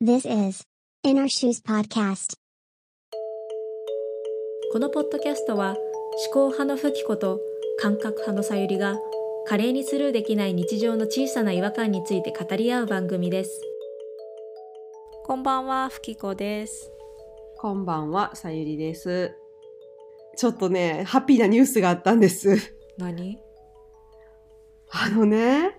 This is In Our Shoes Podcast. このポッドキャストは思考派のフキコと感覚派のさゆりが華麗にスルーできない日常の小さな違和感について語り合う番組ですこんばんはフキコですこんばんは、さゆりです。ちょっとね、ハッピーなニュースがあったんです。何？あのね、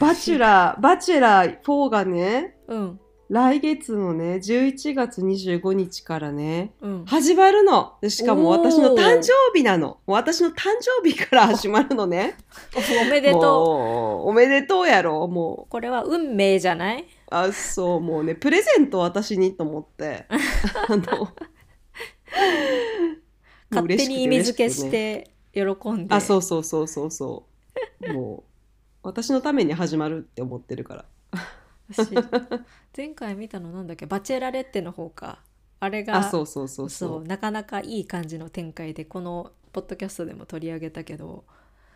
バチュラー、バチェラー4がね、うん来月のね、11月25日からね、うん始まるの。でしかも私の誕生日なの。私の誕生日から 始まるのね。おめでとうおめでとうやろ、もう。これは運命じゃない？あ、そう、もうね、プレゼント私にと思って。あの、勝手に意味付けして喜んであ、そうそうそうそうそう。もう、私のために始まるって思ってるから。私 前回見たのなんだっけ？バチェラレッテの方かあれがあ、そうそうそうそそうう。なかなかいい感じの展開でこのポッドキャストでも取り上げたけど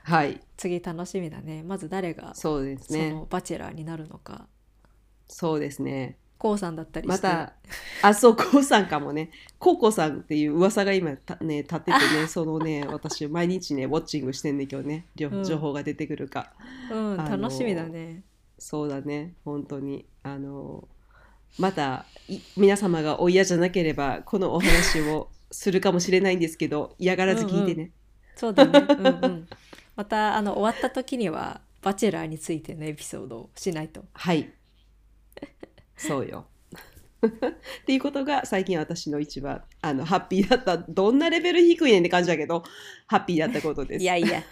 はい、次楽しみだねまず誰がそうですそね。のバチェラーになるのかそうですね。こうさんだったりまた、あ、そう、こうさんかもね。コウコさんっていう噂が今たね、立っててね、そのね、私毎日ね、ウォッチングしてんで今日ね、情報が出てくるか。うんあの楽しみだねそうだね、本当に。あの、また、い皆様がお嫌じゃなければ、このお話をするかもしれないんですけど、嫌がらず聞いてね。そうだねうんうん またあの終わった時にはバチェラーについてのエピソードをしないとはい。そうよ。っていうことが最近私の一番あのハッピーだったどんなレベル低いねんって感じだけどハッピーだったことです。いやいや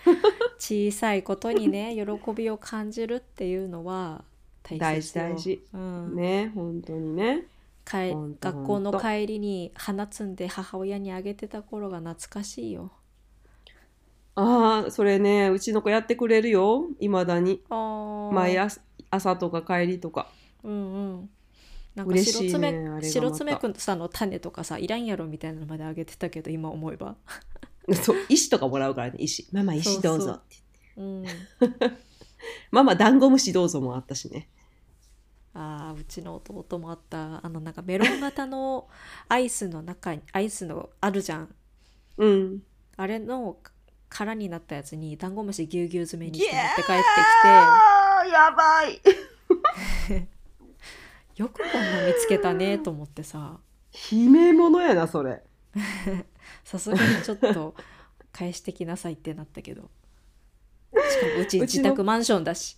小さいことにね 喜びを感じるっていうのは大事大事。うんね本当にね。学校の帰りに花摘んで母親にあげてた頃が懐かしいよ。ああそれねうちの子やってくれるよいまだに毎朝朝とか帰りとか。うんうん。なんか嬉しい白爪、ね白爪くんさんの種とかさいらんやろみたいなのまであげてたけど今思えば。そう石とかもらうからね石ママ石どうぞそうってうん。ママダンゴムシどうぞもあったしね。ああうちの弟もあったあのなんかメロン型のアイスの中にアイスのあるじゃん。うん。あれの空になったやつにダンゴムシぎゅうぎゅう詰めにして持って帰ってきて。やばい。よくこんな見つけたねと思ってさ悲鳴者やなそれ。さすがにちょっと返してきなさいってなったけど。しかもうち自宅マンションだし、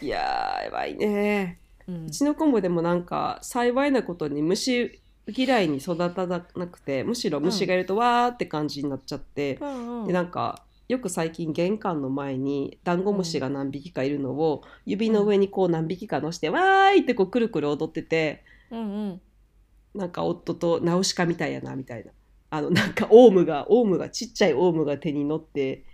いやーやばいね。うん。うちの子もでもなんか幸いなことに虫嫌いに育たなくてむしろ虫がいるとわーって感じになっちゃって、うんうん。でなんかよく最近玄関の前にダンゴムシが何匹かいるのを、指の上にこう何匹か乗して、わーいってこうくるくる踊っててうんうん。なんか夫とナウシカみたいやなみたいなあのなんかオウムがオウムがちっちゃいオウムが手に乗って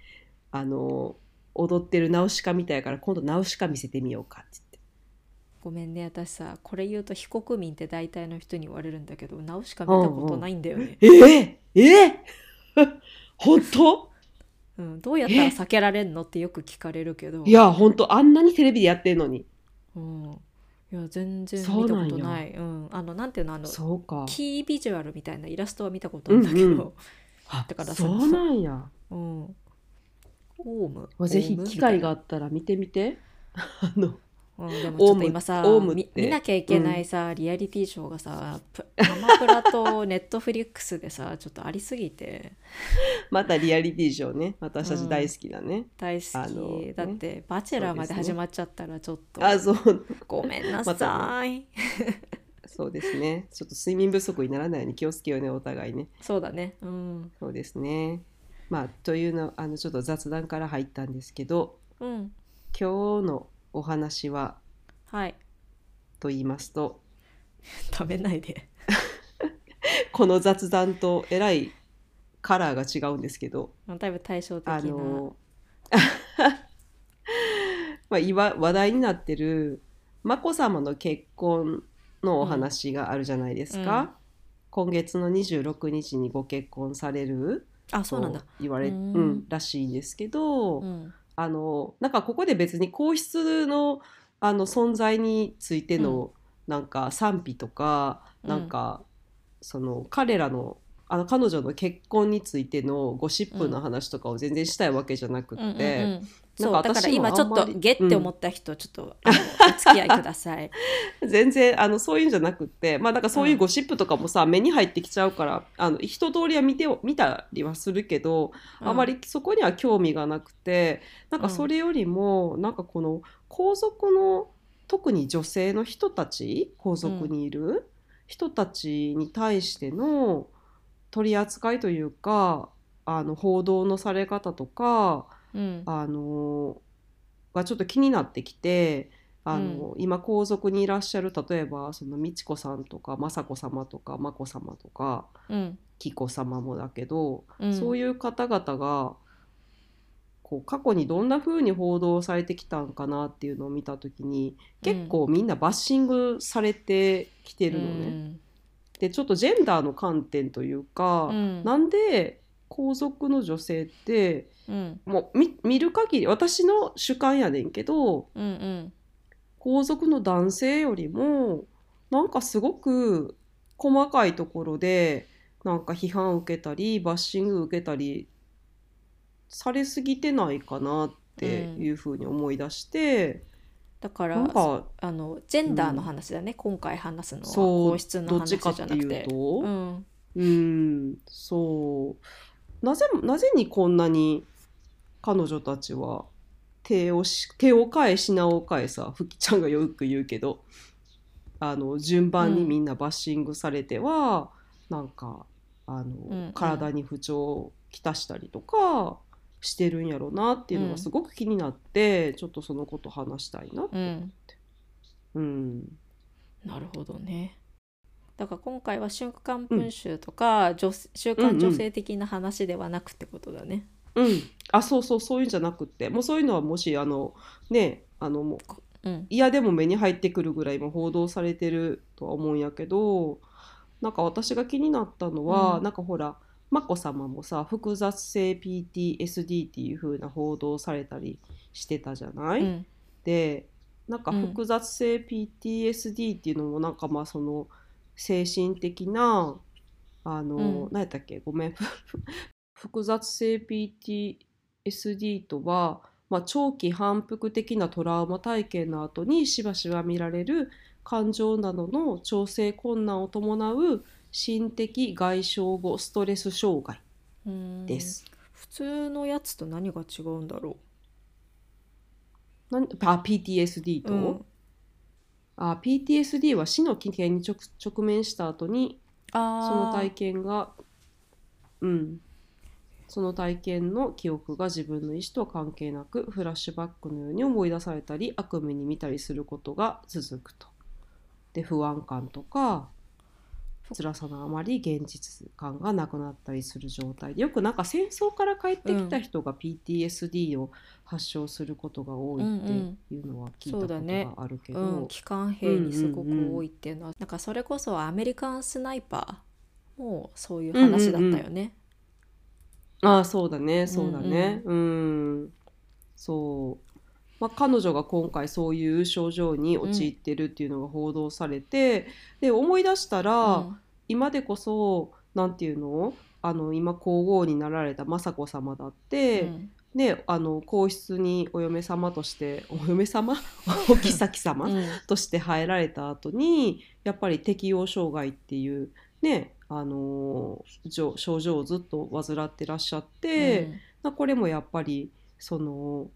あの踊ってるナウシカみたいやから今度ナウシカ見せてみようかって言って。ごめんね私さこれ言うと非国民って大体の人に言われるんだけどナウシカ見たことないんだよね、えー、えー、本当？うん、どうやったら避けられんのってよく聞かれるけど。いや本当あんなにテレビでやってんのに。うん、いや全然見たことない。うん、あのなんていうのあのそうか。キービジュアルみたいなイラストは見たことあるんだけど、うんうん。あ だからそうなんや。うん。オウム？ぜひ機会があみったら見てみて。あのうん、でもちょっと今さ見なきゃいけないさ、リアリティショーがさプアマプラとネットフリックスでさちょっとありすぎて。またリアリティショーね。私たち大好きなね、大好き、だって「バチェラー」まで始まっちゃったらちょっと、あそう。ごめんなまさい、そうですね。ちょっと睡眠不足にならないように気をつけようねお互いね。そうだね。うん。そうですね。まあというのあのちょっと雑談から入ったんですけどうん。今日のお話ははい。と言いますと。食べないで。この雑談とえらいカラーが違うんですけど。だいぶ対照的な。あの まあ、今話題になってる眞子さまの結婚のお話があるじゃないですか、うん。今月の26日にご結婚されるあそうなんだ。と言われ、ううん。んらしいんですけど、うんあのなんかここで別に皇室のあの存在についての、なんか賛否とかうん。なんか、その彼らのあの彼女の結婚についてのゴシップの話とかを全然したいわけじゃなくって、うんうんうん。なんかそうだから今ちょっとゲって思った人ちょっと、付き合いください。全然あのそういうんじゃなくってまあなんかそういうゴシップとかもさ、目に入ってきちゃうからあの一通りは見て見たりはするけど、あまりそこには興味がなくてなんかそれよりも、なんかこの皇族の特に女性の人たち皇族にいる人たちに対しての取り扱いというかあの報道のされ方とかうん。あのがちょっと気になってきてあの、今皇族にいらっしゃる例えばその美智子さんとか雅子さまとか眞子さまとかうん。紀子さまもだけど、うん。そういう方々がこう過去にどんな風に報道されてきたんかなっていうのを見た時に結構みんなバッシングされてきてるのね。でちょっとジェンダーの観点というか、うん。なんで皇族の女性ってうん。もう見見る限り私の主観やねんけどうんうん皇族の男性よりもなんかすごく細かいところでなんか批判を受けたりバッシング受けたりされすぎてないかなっていうふうに思い出して、だからなんかあのジェンダーの話だね、今回話すのは。皇室の話じゃなくて。と、うん。うん、そう。なぜ、なぜにこんなに彼女たちは手をし、手を変え品を変えさ、ふきちゃんがよく言うけど、あの、順番にみんなバッシングされては、なんか、あの、うん体に不調をきたしたりとかしてるんやろなっていうのがすごく気になって、ちょっとそのこと話したいなって思って。うん。なるほどね。だから今回は「週刊文春」とか、女週刊女性的な話ではなくってことだね。うん。あ、そうそう、そういうんじゃなくって、もうそういうのはもし、あの、ね、あの、もう、うん。嫌でも目に入ってくるぐらい今報道されてるとは思うんやけどなんか私が気になったのは、うん。なんかほら眞子さまもさ複雑性 PTSD っていう風な報道されたりしてたじゃない、うん。でなんかうん。複雑性 PTSD っていうのもなんかまあその精神的なあの、うん。何やったっけ？ごめん複雑性 PTSD とは、まあ、長期反復的なトラウマ体験の後にしばしば見られる感情などの調整困難を伴う心的外傷後ストレス障害うん。です。普通のやつと何が違うんだろなんあ PTSD う。と、うん。あ PTSD は死の危険に直直面した後にその体験がうんその体験の記憶が自分の意思と関係なくフラッシュバックのように思い出されたり悪夢に見たりすることが続くと。で不安感とか辛さのあまり現実感がなくなったりする状態でよくなんか戦争から帰ってきた人が PTSD を発症することが多いっていうのは聞いたことがあるけど、うん、機関兵にすごく多いっていうのは、なんかそれこそアメリカンスナイパーもそういう話だったよね。ああそうだね。そうだね。うん。そう、まあ、彼女が今回そういう症状に陥ってるっていうのが報道されて、で思い出したら、うん。今でこそなんていうの？あの今皇后になられた雅子さまだって、うん。ねあの皇室にお嫁様としてお嫁様？お妃様、うん。として入られた後にやっぱり適応障害っていうねあのーじょ症状をずっと患ってらっしゃって、まあこれもやっぱりその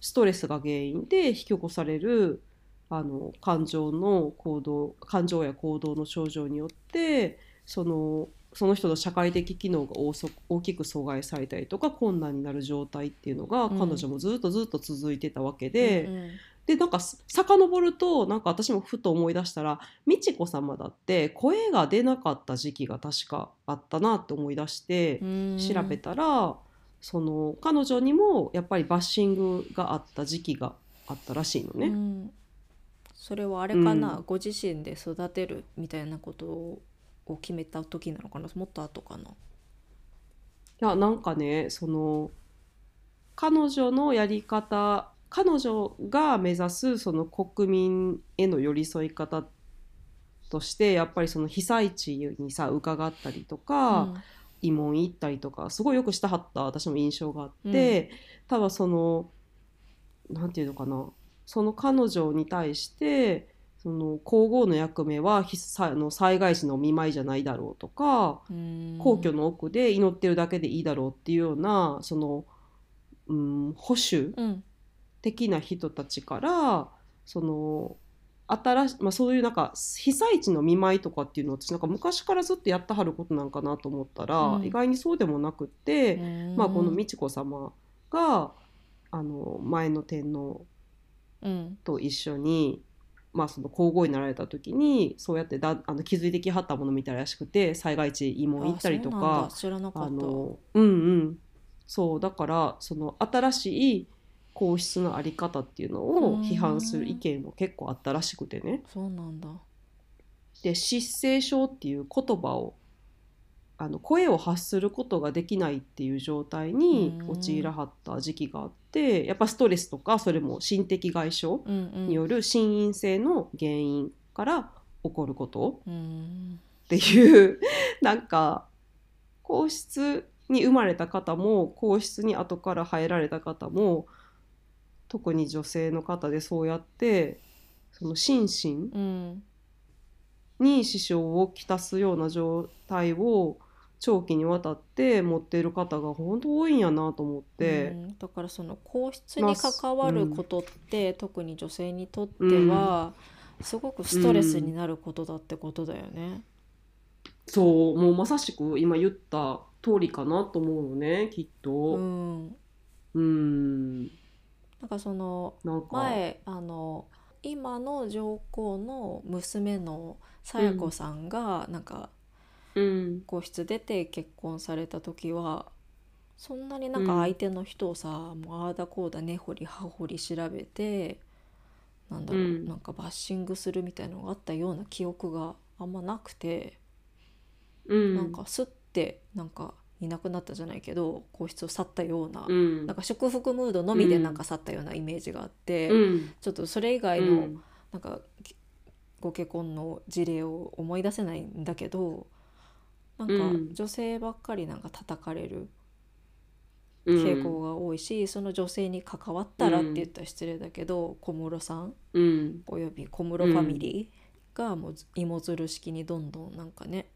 ストレスが原因で引き起こされるあの感情の行動感情や行動の症状によってそのその人の社会的機能が大そ大きく阻害されたりとか困難になる状態っていうのがうん彼女もずっとずっと続いてたわけで。うんうんでなんかす遡るとなんか私もふと思い出したら美智子さまだって声が出なかった時期が確かあったなって思い出してうん調べたら、その彼女にもやっぱりバッシングがあった時期があったらしいのね。うんそれはあれかな、うんご自身で育てるみたいなことを決めた時なのかなもっと後かな。いやなんかねその彼女のやり方彼女が目指すその国民への寄り添い方っとしてやっぱりその被災地にさ伺ったりとか、慰問行ったりとかすごいよくしたはった私も印象があって、ただそのなんていうのかなその彼女に対してその皇后の役目は被災あの災害時のお見舞いじゃないだろうとか、うん。皇居の奥で祈ってるだけでいいだろうっていうようなその、うん、保守うん的な人たちからその新し、まあ、そういうなんか被災地の見舞いとかっていうのは私なんか昔からずっとやってはることなんかなと思ったら、うん。意外にそうでもなくって、うんまあ、この美智子さまがあの前の天皇うん。と一緒に、まあ、その皇后になられた時にそうやってだあの気づいてきはったものみたいらしくて災害地慰問行ったりとかだ。知らなかった。あのうんうん。そうだからその新しい皇室のあり方っていうのを批判する意見も結構あったらしくてね。そうなんだ。で失声症っていう言葉をあの声を発することができないっていう状態にうん。陥らはった時期があってやっぱストレスとかそれも心的外傷による心因性の原因から起こることうん。っていうなんか皇室に生まれた方も皇室に後から入られた方も特に女性の方でそうやってその心身うんに支障をきたすような状態を長期にわたって持っている方が本当多いんやなと思って。うんだからその皇室に関わることって、特に女性にとっては、すごくストレスになることだってことだよね。そうもうまさしく今言った通りかなと思うのねきっうと。ん、うんなんかその前あの今の上皇の娘の清子さんがなんかうん。皇室出て結婚された時はそんなになんか相手の人をさ、もうああだこうだ根掘り葉掘り調べてなんだろう、うん。なんかバッシングするみたいのがあったような記憶があんまなくて、うん。なんかスッてなんかいなくなったじゃないけど皇室を去ったような、うん。なんか祝福ムードのみでなんか去ったようなイメージがあって、うん。ちょっとそれ以外のうん。なんかきご結婚の事例を思い出せないんだけどなんかうん。女性ばっかりなんか叩かれるうん。傾向が多いし、その女性に関わったらって言ったら失礼だけど、小室さんうん。および小室ファミリーがもう芋づる式にどんどんなんかね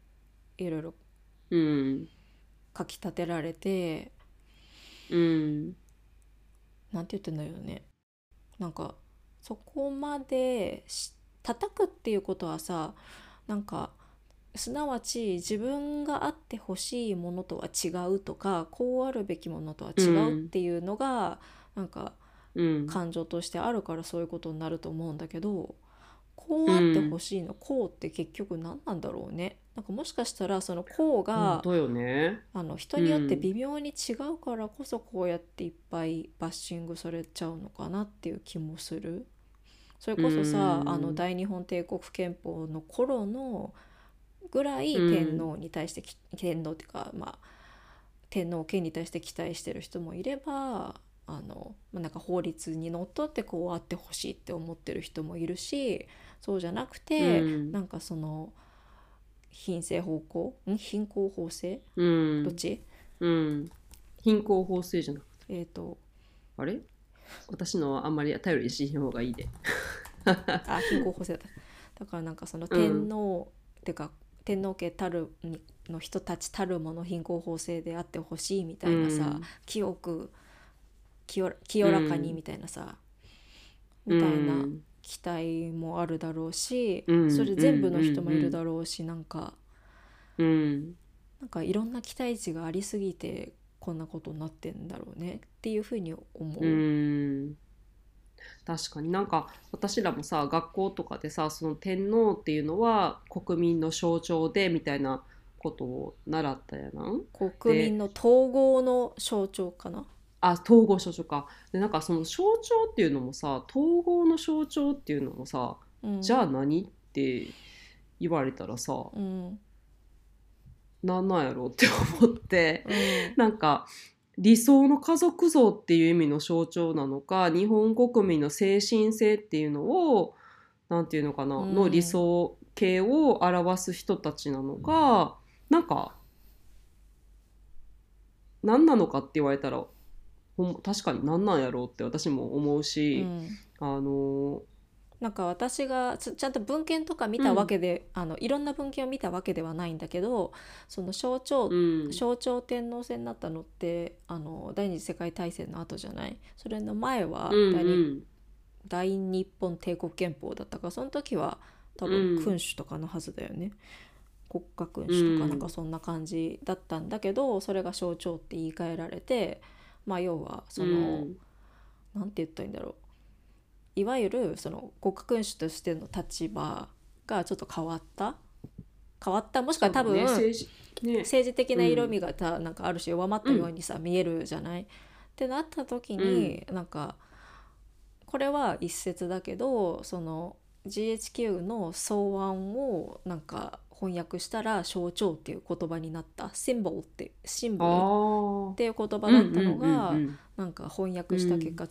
いろいろうんかきたてられてうん。なんて言ってんだよね。なんかそこまでし叩くっていうことはさなんかすなわち自分があってほしいものとは違うとかこうあるべきものとは違うっていうのが、なんかうん。感情としてあるからそういうことになると思うんだけどこうあってほしいの、こうって結局何なんだろうねなんかもしかしたらそのこうが、ね。あの人によって微妙に違うからこそこうやっていっぱいバッシングされちゃうのかなっていう気もする。それこそさ、うん。あの大日本帝国憲法の頃のぐらいうん天皇に対してき、天皇っていうかまあ天皇家に対して期待してる人もいればあの、まあ、なんか法律にのっとってこうあってほしいって思ってる人もいるしそうじゃなくて、うん。なんかその品性方向？ん？貧困法制？うん。どっち、うん。貧困法制じゃなくて。えっ、と。あれ？私のはあんまり頼りにしない方がいいで。あ貧困法制だだからなんかその天皇、ってか天皇家たるの人たちたるもの貧困法制であってほしいみたいなさ、うん。清く清清らかにみたいなさ、みたいな。うん期待もあるだろうし、うんそれ全部の人もいるだろうし、なんかうん。なんかいろんな期待値がありすぎてこんなことになってんだろうねっていうふうに思う。うん。確かに。なんか私らもさ学校とかでさその天皇っていうのは国民の象徴でみたいなことを習ったやなん？国民の統合の象徴かな。あ統合象徴か。でなんかその象徴っていうのもさ統合の象徴っていうのもさ、うん、じゃあ何？って言われたらさうん、なんなんやろうって思って。うん。なんか理想の家族像っていう意味の象徴なのか日本国民の精神性っていうのをなんていうのかな、うん。の理想形系を表す人たちなのかなんか何なのかって言われたら確かに何なんやろうって私も思うし、うん。あのなんか私がちちゃんと文献とか見たわけで、あのいろんな文献を見たわけではないんだけどその象徴、うん。象徴天皇制になったのってあの第二次世界大戦の後じゃない？それの前はうん第,、うん。大日本帝国憲法だったか。らその時は多うん。分君主とかのはずだよね、国家君主とかうん。なんかそんな感じだったんだけど、それが象徴って言い換えられてまあ要はその、うん。なんて言ったらいいんだろう。いわゆるその国家君主としての立場がちょっと変わった？変わった？もしくは多分、ね政治ね。政治的な色味がたなんかある種弱まったようにさ、見えるじゃない？ってなった時に、なんかこれは一説だけどその GHQ の草案をなんか翻訳したら象徴っていう言葉になった。シンボルってシンあボル。ー。っていう言葉だったのが、うんうんうんなんか翻訳した結果、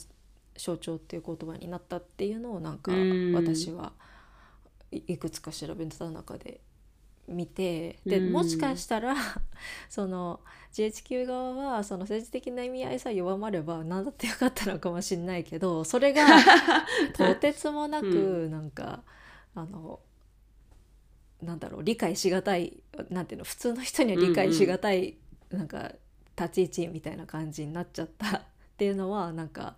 象徴っていう言葉になったっていうのをなんかうん。私はいいくつか調べた中で見てでうん。もしかしたら その GHQ 側はその政治的な意味合いさえ弱まれば何だってよかったのかもしれないけどそれが とてつもなくうなんか、あのなんだろう理解しがたいなんていうの普通の人には理解しがたい、なんか立ち位置みたいな感じになっちゃった。っていうのはなんか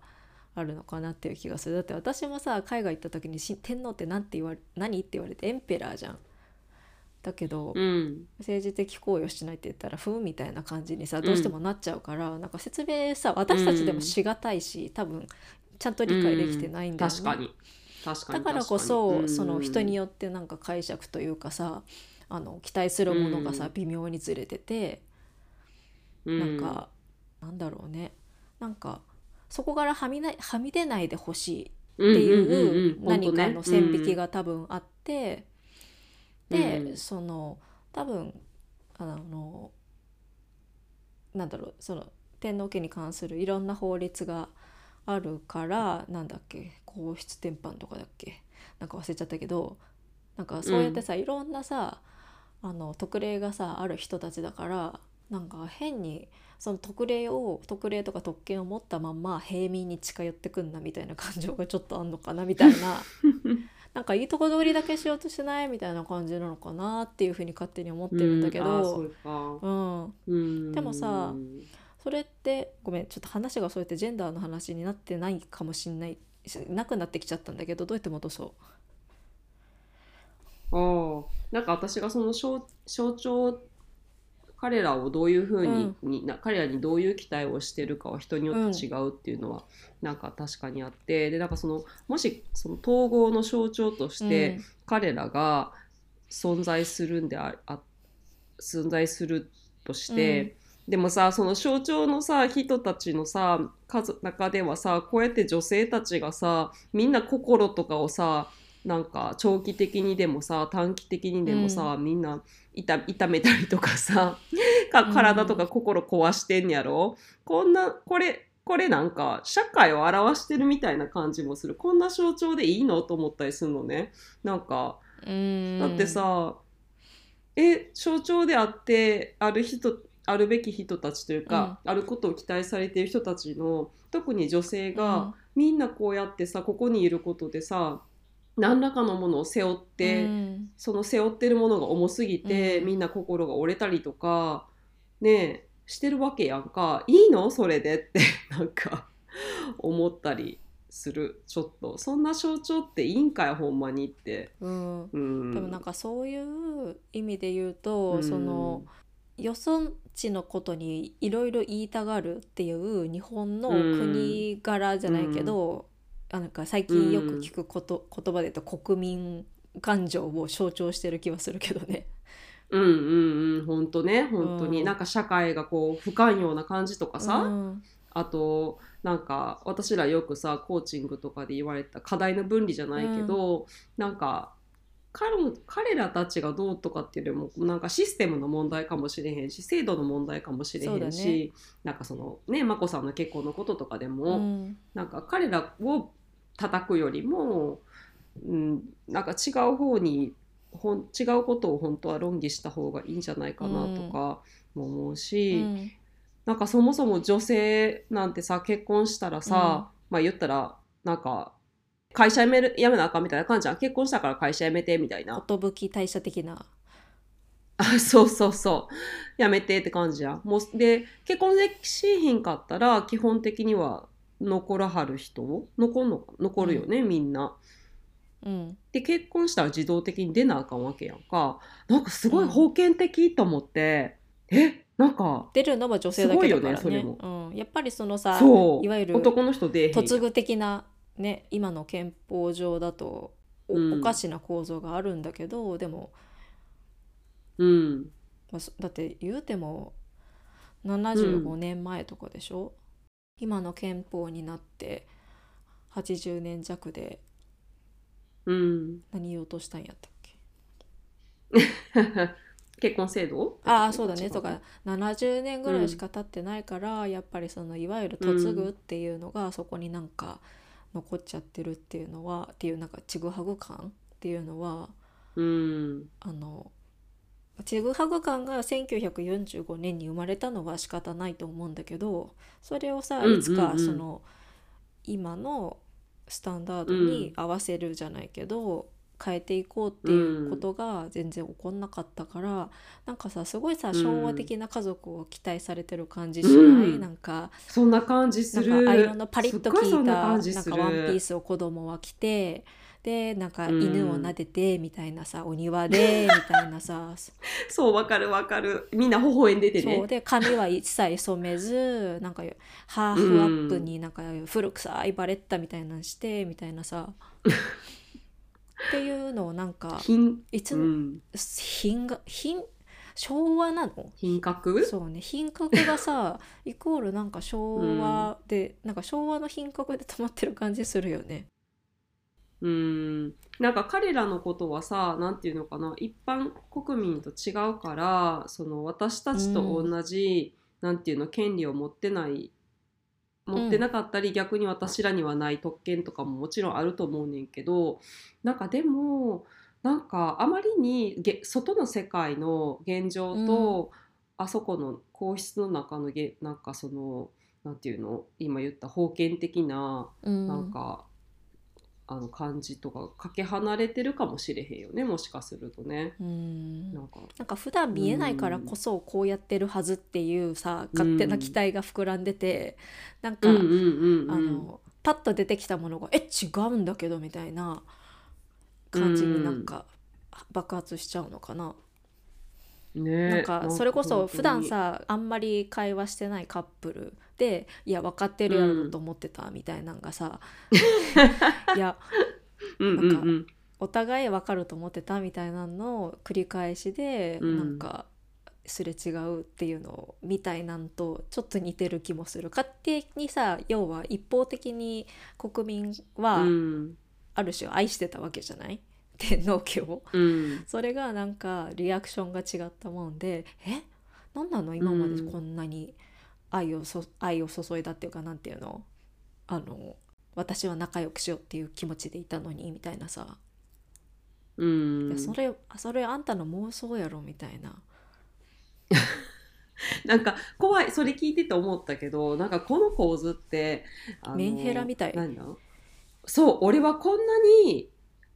あるのかなっていう気がする。だって私もさ海外行った時にし天皇って何て言われ何？って言われてエンペラーじゃん。だけど、うん。政治的行為をしないって言ったらふんみたいな感じにさどうしてもなっちゃうから、なんか説明さ私たちでもしがたいし、多分ちゃんと理解できてないんだよね。確かに確かにだからこそ、その人によってなんか解釈というかさあの期待するものがさ、うん。微妙にずれてて、うん。なんかなんだろうね。なんかそこからはみないはみ出ないでほしいっていう何かの線引きが多分あって、で、うん。その多分あのなんだろうその天皇家に関するいろんな法律があるからなんだっけ皇室典範とかだっけ？なんか忘れちゃったけどなんかそうやってさ、いろんなさあの特例がさある人たちだからなんか変にその特例を特例とか特権を持ったまんま平民に近寄ってくんなみたいな感情が ちょっとあんのかなみたいな。なんかいいとこ取りだけしようとしてないみたいな感じなのかなっていうふうに勝手に思ってるんだけど、うん。でもさそれってごめんちょっと話がそうやってジェンダーの話になってないかもしんない。しなくなってきちゃったんだけどどうやって戻そああなんか私がその象象徴彼らをどういうふうに、にな彼らにどういう期待をしてるかは人によって違うっていうのは、なんか確かにあってでなんかそのもしその統合の象徴としうて彼らが存在するんでああ存在するとして、でもさその象徴のさ人たちのさ数中ではさこうやって女性たちがさみんな心とかをさなんか長期的にでもさ短期的にでもさ、みんな痛痛めたりとかさか体とか心壊してんやろ、こんなこれこれなんか社会を表してるみたいな感じもする。こんな象徴でいいのと思ったりするのね。なんかう、うん、だってさ、え象徴であってある人あるべき人たちというか、あることを期待されている人たちの特に女性が、みんなこうやってさここにいることでさ何らかのものを背負って、うん。その背負ってるものが重すぎて、うん。みんな心が折れたりとかねえしてるわけやんか。いいの？それでって なんか思ったりする。ちょっと。そんな象徴っていいんかいほんまにって。うん。うん、でもなんかそういう意味で言うと、うん。そのよそ地のことにいろいろ言いたがるっていう日本の国柄じゃないけど、あなんか最近よく聞くこと、言葉で言うと国民感情を象徴してる気はするけどね。うんうんうん本当ね本当に、うん。なんか社会がこう不寛容な感じとかさ、うん。あとなんか私らよくさコーチングとかで言われた課題の分離じゃないけど、なんか彼彼らたちがどうとかっていうよりもなんかシステムの問題かもしれへんし制度の問題かもしれへんし、なんかそのね眞子さんの結婚のこととかでも、うん。なんか彼らを叩くよりも、うん、なんか違う方にほん違うことを本当は論議した方がいいんじゃないかなとかも思うし、うん。なんかそもそも女性なんてさ結婚したらさ、まあ言ったらなんか会社辞める辞めなあかんみたいな感じじゃん。結婚したから会社辞めてみたいな。寿退社的な。あそうそうそう。辞めてって感じじゃん。もうで結婚できしひんかったら基本的には残らはる人残んのか残るよね、みんな。うん。で結婚したら自動的に出なあかんわけやんか。なんかすごい封建的と思って、えなんか出るのは女性だけだからね。すごいよねうん、やっぱりそのさそう。いわゆる男の人出えへんやん。嫁ぐ的なね今の憲法上だとお,、うん。おかしな構造があるんだけどでも、うん。まあそだって言うても75年前とかでしょ、今の憲法になって80年弱でうん。何言おうとしたんやったっけ？結婚制度？ああそうだね。違とか。70年ぐらいしか経ってないから、やっぱりそのいわゆる嫁ぐっていうのがそこになんか残っちゃってるっていうのはっていうなんかちぐはぐ感っていうのはうん。あのちぐはぐ感が1945年に生まれたのは仕方ないと思うんだけどそれをさいつかその、今のスタンダードに合わせるじゃないけど、変えていこうっていうことが全然起こんなかったから、なんかさすごいさうん。昭和的な家族を期待されてる感じしない、うん。なんかそんな感じすなんるかアイロンのパリッと効いたなんかワンピースを子供は着てでなんかうん。犬を撫でてみたいなさ、お庭で みたいなさそうわかるわかる。みんな微笑んでてね。そうで髪は一切染めずなんかハーフアップになんか古臭いバレッタみたいなのしてみたいなさ っていうのをなんか品？いつの？うん。品が品？昭和なの？品格？そうね。品格がさ イコールなんか昭和で、なんか昭和の品格で止まってる感じするよね。うん。なんか彼らのことはさなんていうのかな。一般国民と違うからその私たちと同じ、なんていうの権利を持ってない持ってなかったり、逆に私らにはない特権とかももちろんあると思うねんけどなんかでもなんかあまりにげ外の世界の現状と、あそこの皇室の中のげなんかそのなんていうの今言った封建的なうん。なんか、あの感じとかかけ離れてるかもしれへんよねもしかするとね。うん。なんか。なんか普段見えないからこそこうやってるはずっていうさ勝手な期待が膨らんでてなんか、あのパッと出てきたものが「え違うんだけど」みたいな感じになんか爆発しちゃうのかな。ねなんかそれこそ普段さあんまり会話してないカップルで「いや分かってるやろと思ってた」みたいなんがさ「いや うんうんうん。お互い分かると思ってた」みたいなのを繰り返しでうん。なんかすれ違うっていうのみたいなんとちょっと似てる気もする。勝手にさ要は一方的に国民はうん。ある種愛してたわけじゃない？天皇家を。うん。それがなんかリアクションが違ったもんでえ？何なの？今までこんなに愛をそ愛を注いだっていうかなんていうの？あの私は仲良くしようっていう気持ちでいたのにみたいなさ、うん。いやそれそれあんたの妄想やろみたいな。なんか怖いそれ聞いてて思ったけどなんかこの構図ってメンヘラみたい。そう俺はこんなに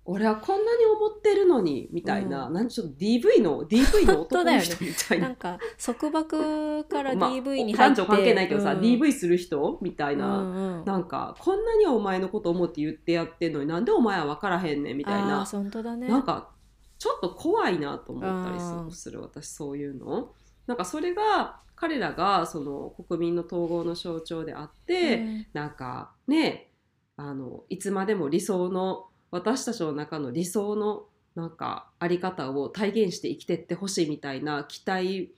俺はこんなに思ってるのにみたいな、うなんちょっと DV の DV の男の人みたいな。なんか束縛からまあ DV に入って、男女関係ないけどさ、うん。DV する人みたいな、うんうん。なんかこんなにお前のこと思って言ってやってんのになんでお前は分からへんねんみたいあなー本当だね。なんかちょっと怖いなと思ったりすうん。るする私そういうの。なんかそれが彼らがその国民の統合の象徴であって、うん。なんかねあのいつまでも理想の私たちの中の理想のなんかあり方を体現して生きてってほしいみたいな期待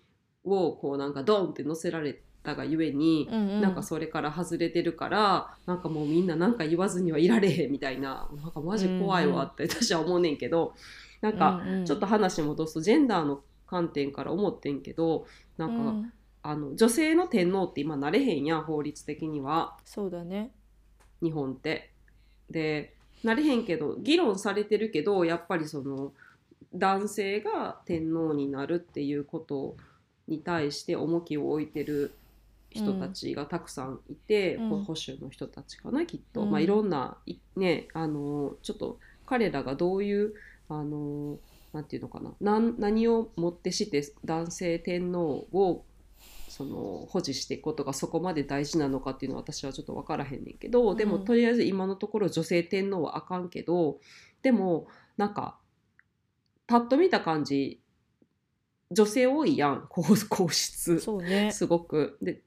をこうなんかドンって乗せられたがゆえに、うんうん。なんかそれから外れてるからなんかもうみんななんか言わずにはいられへんみたいななんかマジ怖いわって私は思うねんけど、なんかうんうん。ちょっと話戻すとジェンダーの観点から思ってんけどなんか、うん。あの女性の天皇って今なれへんやん法律的には。そうだね。日本って。でなれへんけど議論されてるけどやっぱりその男性が天皇になるっていうことに対して重きを置いてる人たちがたくさんいて、うん。保守の人たちかなきっと、うん。まあ、いろんないねあのちょっと彼らがどういうあのなんていうのかな何をもってして男性天皇をその保持していくことがそこまで大事なのかっていうのは私はちょっと分からへんねんけど、でもうんとりあえず今のところ女性天皇はあかんけどでもなんかパッと見た感じ女性多いやん。皇 皇室。そうね。すごく。で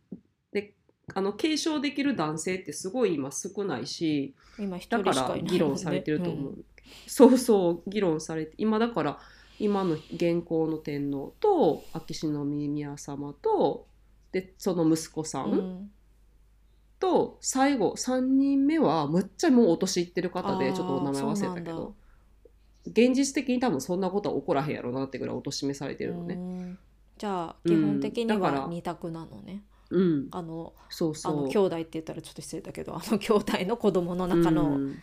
であの継承できる男性ってすごい今少ないし今一だから議論されてると思う、んそうそう議論されて今だから今の現行の天皇と秋篠宮様とでその息子さうん。んと最後3人目はむっちゃもうお年いってる方でちょっとお名前忘れたけど現実的に多分そんなことは起こらへんやろなってぐらいお年めされてるのね。うん。じゃあうん基本的には二択なのね、うん、あのあそうそう。の兄弟って言ったらちょっと失礼だけどあの兄弟の子供の中の、うん。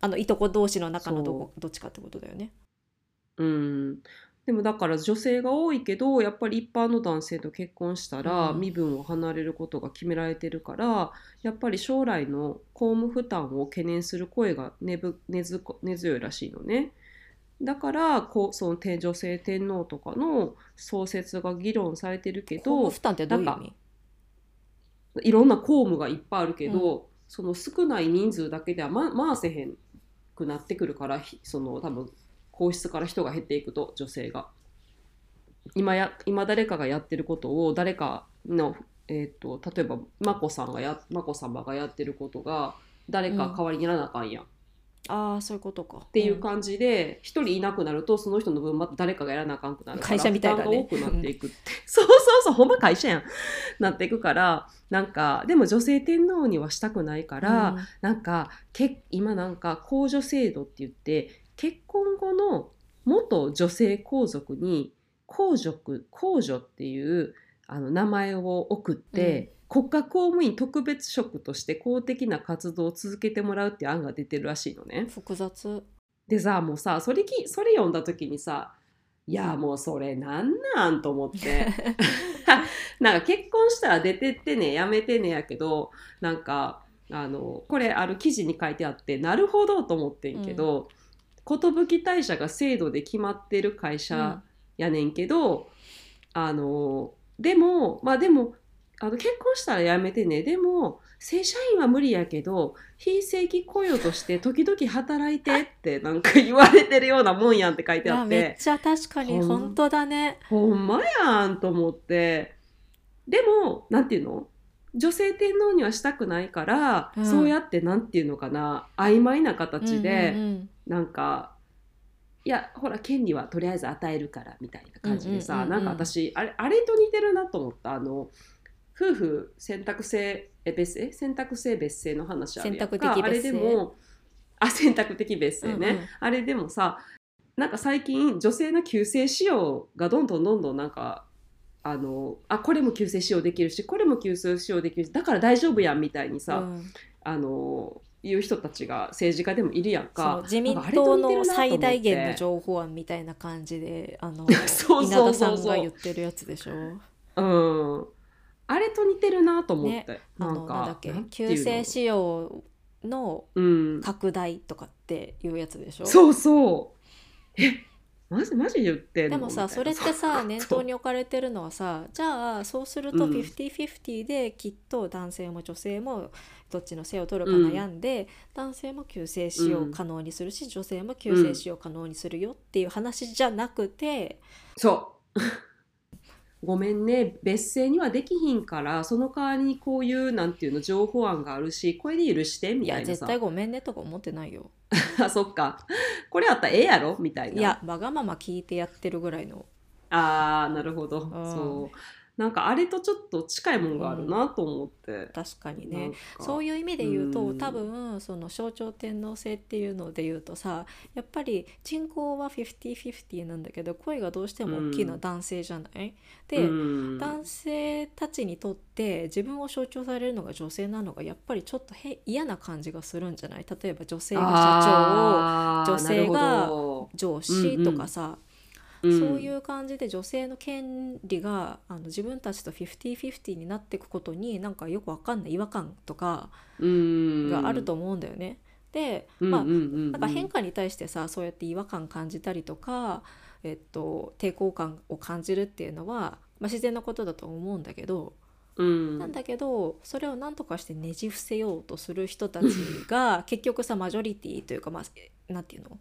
あのいとこ同士の中のどどっちかってことだよね。うん、でもだから女性が多いけどやっぱり一般の男性と結婚したらうん。身分を離れることが決められてるからやっぱり将来の公務負担を懸念する声が根ぶ根強いらしいのね。だからこうその天女性天皇とかの創設が議論されてるけ公務ど負担ってどういう意なん味いろんな公務がいっぱいあるけど、その少ない人数だけでは、ま、回せへんくなってくるからひその多分皇室から人が減っていくと女性が。今や今誰かがやってることを誰かの、えー、と例えば眞子さんがや眞子さまがやってることが誰か代わりにやらなあかんやん、っああそういうことか。ていう感じで一、人いなくなるとその人の分また誰かがやらなあかんくなるから会社みたいだね。多くなっていくって。そうそうそうほんま会社やん。なっていくからなんかでも女性天皇にはしたくないから、うん。なんかけ今なんか公女制度って言って結婚後の元女性皇族に皇族皇女っていうあの名前を送って、国家公務員特別職として公的な活動を続けてもらうっていう案が出てるらしいのね。複雑。でさもうさそれきそれ読んだ時にさいやもうそれなんなんと思って なんか結婚したら出てってねやめてねやけどなんかあのこれある記事に書いてあってなるほどと思ってんけど、寿大社が制度で決まってる会社やねんけど、あのでもまあでもあの結婚したらやめてねでも正社員は無理やけど非正規雇用として時々働いてってなんか言われてるようなもんやんって書いてあっやめってちゃ確かに本当だね。ほんまやんと思ってでもなんていうの女性天皇にはしたくないから、うんそうやってなんていうのかな曖昧な形で、うんうんなんかいやほら権利はとりあえず与えるからみたいな感じでさ、うんうんうんうんなんか私あれあれと似てるなと思った。あの夫婦選択制え別え選択制別姓の話あるやんか。選択的別姓。あれでもあ選択的別姓ね、うんうん。あれでもさなんか最近女性の旧姓使用がどんどんどんどんなんかあのあこれも旧姓使用できるしこれも旧姓使用できるしだから大丈夫やんみたいにさ、うん。あのいう人たちが政治家でもいるやんか。自民党の最大限の情報案みたいな感じであの そう稲田さんが言ってるやつでしょ？うん、あれと似てるなと思って、ねあなんなんだっけ？なんていうの？旧姓使用のうん、拡大とかっていうやつでしょ？そうそう。えマジマジ言ってでもさそれってさ念頭に置かれてるのはさじゃあそうするとうん。50-50できっと男性も女性もどっちの姓を取るか悩んで、男性も旧姓使用可能にするし、女性も旧姓使用可能にするよっていう話じゃなくて、そうごめんね別姓にはできひんからその代わりにこういうなんていうの情報案があるしこれで許してみいやたいなさ。絶対ごめんねとか思ってないよ。あそっか。これあったらええやろみたいな。いやわがまま聞いてやってるぐらいの。あーなるほど、ん。そうなんかあれとちょっと近いもんがあるなと思って、確かにね。そういう意味で言うと、うん。多分その象徴天皇制っていうので言うとさやっぱり人口は50-50なんだけど声がどうしても大きいのは男性じゃない、で、うん。男性たちにとって自分を象徴されるのが女性なのがやっぱりちょっとへ嫌な感じがするんじゃない？例えば女性があー女性がなるほ社長を上司とかさ、どそういう感じで女性の権利があの自分たちと50-50になっていくことになんかよくわかんない違和感とかうん。があると思うんだよね。で、うんまあうんうん。うんなんか変化に対してさそうやって違和感感じたりとか、えっと、抵抗感を感じるっていうのは、まあ、自然なことだと思うんだけど、うん。なんだけどそれを何とかしてねじ伏せようとする人たちが 結局さマジョリティというかまあなんていうの？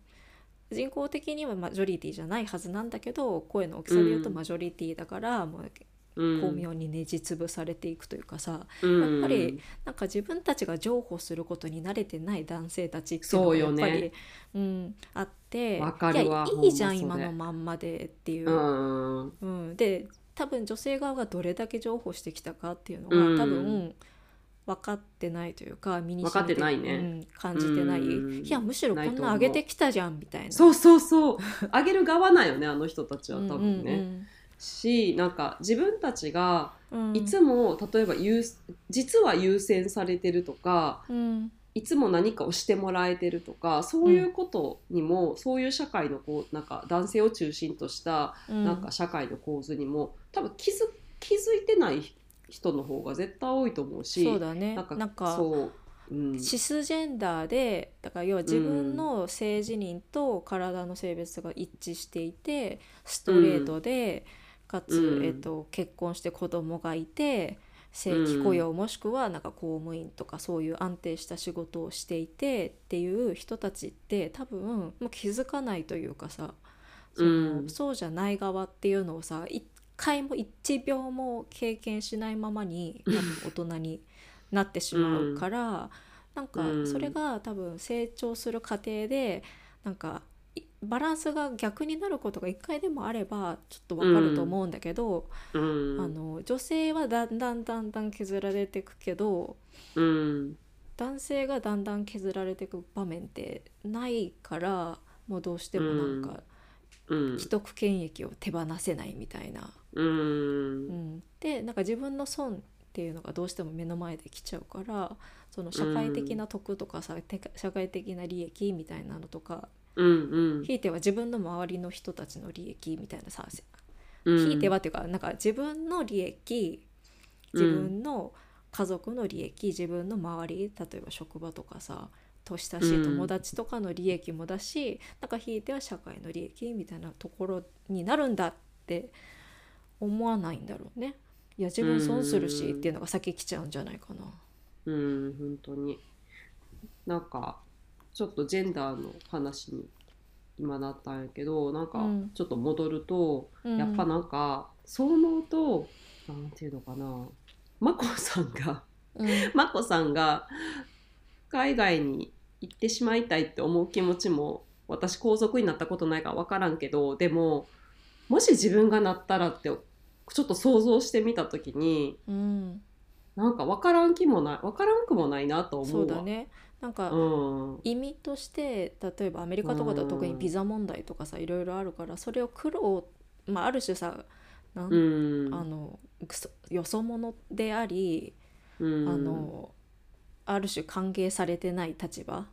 人口的にはマジョリティじゃないはずなんだけど声の大きさで言うとうん。マジョリティだから、もううん。巧妙にねじ潰されていくというかさ、うん。やっぱりなんか自分たちが譲歩することに慣れてない男性たちっていうのがやっぱりう、ん、あっていやいいじゃん今のまんまでっていう。うん。うん、で多分女性側がどれだけ譲歩してきたかっていうのが、うん。多分分かってないというか身に分かってないね。うん、感じてない、うん。いやむしろこんな上げてきたじゃんみたいな。そうそうそう。あげる側なんよね あの人たちは多分ね、うんしなんか自分たちがうんうん。いつも例えば優実は優先されてるとかうん。いつも何かをしてもらえてるとかそういうことにも、そういう社会のこうなんか男性を中心としたうん。なんか社会の構図にも多分気づ気づいてない人の方が絶対多いと思うしそうだね。なんかなんかそう、うん、シスジェンダーでだから要は自分の性自認と体の性別が一致していてストレートで、かつ、うん。えっと、結婚して子供がいて正規雇用もしくはなんか公務員とかそういう安定した仕事をしていてっていう人たちって多分もう気づかないというかさその、うん。そうじゃない側っていうのをさ一回も1秒も経験しないままに 多分大人になってしまうから、なんかうん。それが多分成長する過程でなんかいバランスが逆になることが一回でもあればちょっとわかると思うんだけど、うん。あの女性はだんだんだんだん削られていくけどうん。男性がだんだん削られていく場面ってないからもうどうしてもなんかうん既得権益を手放せないみたいな。うん。うん、でなんか自分の損っていうのがどうしても目の前で来ちゃうからその社会的な得とかさ、社会的な利益みたいなのとかうんうん。ひいては自分の周りの人たちの利益みたいなさうん。ひいてはっていうかなんか自分の利益自分の家族の利益自分の周り例えば職場とかさ年下しい友達とかの利益もだし、なんかひいては社会の利益みたいなところになるんだって思わないんだろうね。いや自分損するしうん。っていうのが先来ちゃうんじゃないかな。うん本当に。なんかちょっとジェンダーの話に今なったんやけどなんかうん。ちょっと戻ると、うん。やっぱなんかそう思うとなんていうのかな。眞子さんがうん。眞子さんが海外に行ってしまいたいって思う気持ちも私皇族になったことないから分からんけどでももし自分がなったらってちょっと想像してみた時にうん、なんか分からん気もない分からんくもないなと思そううわ。だね。なんか、うん。意味として例えばアメリカとかだと特にビザ問題とかさいろいろあるからそれを苦労、まあ、ある種さなんうん。あのよそ者であり、うん。あのある種歓迎されてない立場